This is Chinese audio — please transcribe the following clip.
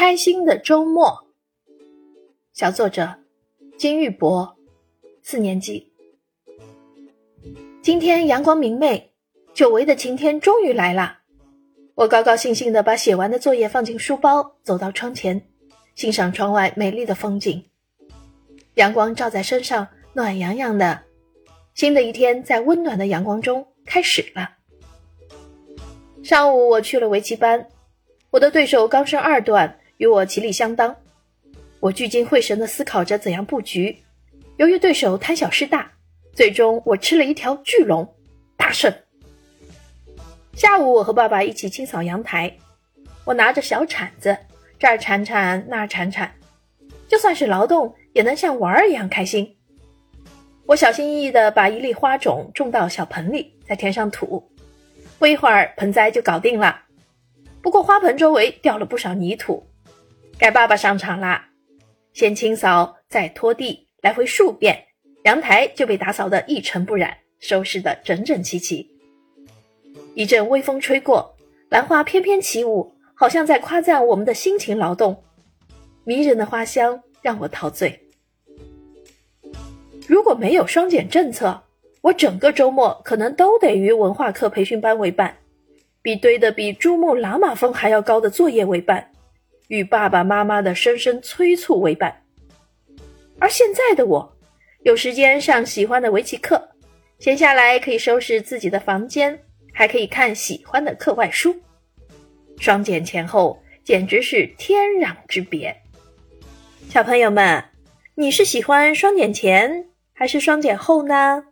开心的周末，小作者金玉博，四年级。今天阳光明媚，久违的晴天终于来了。我高高兴兴的把写完的作业放进书包，走到窗前，欣赏窗外美丽的风景。阳光照在身上，暖洋洋的。新的一天在温暖的阳光中开始了。上午我去了围棋班，我的对手刚升二段。与我棋力相当，我聚精会神地思考着怎样布局。由于对手贪小失大，最终我吃了一条巨龙，大胜。下午，我和爸爸一起清扫阳台，我拿着小铲子，这儿铲铲，那儿铲铲，就算是劳动，也能像玩儿一样开心。我小心翼翼地把一粒花种种到小盆里，再填上土，不一会儿，盆栽就搞定了。不过，花盆周围掉了不少泥土。该爸爸上场啦！先清扫，再拖地，来回数遍，阳台就被打扫得一尘不染，收拾得整整齐齐。一阵微风吹过，兰花翩翩起舞，好像在夸赞我们的辛勤劳动。迷人的花香让我陶醉。如果没有双减政策，我整个周末可能都得与文化课培训班为伴，比堆得比珠穆朗玛峰还要高的作业为伴。与爸爸妈妈的声声催促为伴，而现在的我，有时间上喜欢的围棋课，闲下来可以收拾自己的房间，还可以看喜欢的课外书。双减前后简直是天壤之别。小朋友们，你是喜欢双减前还是双减后呢？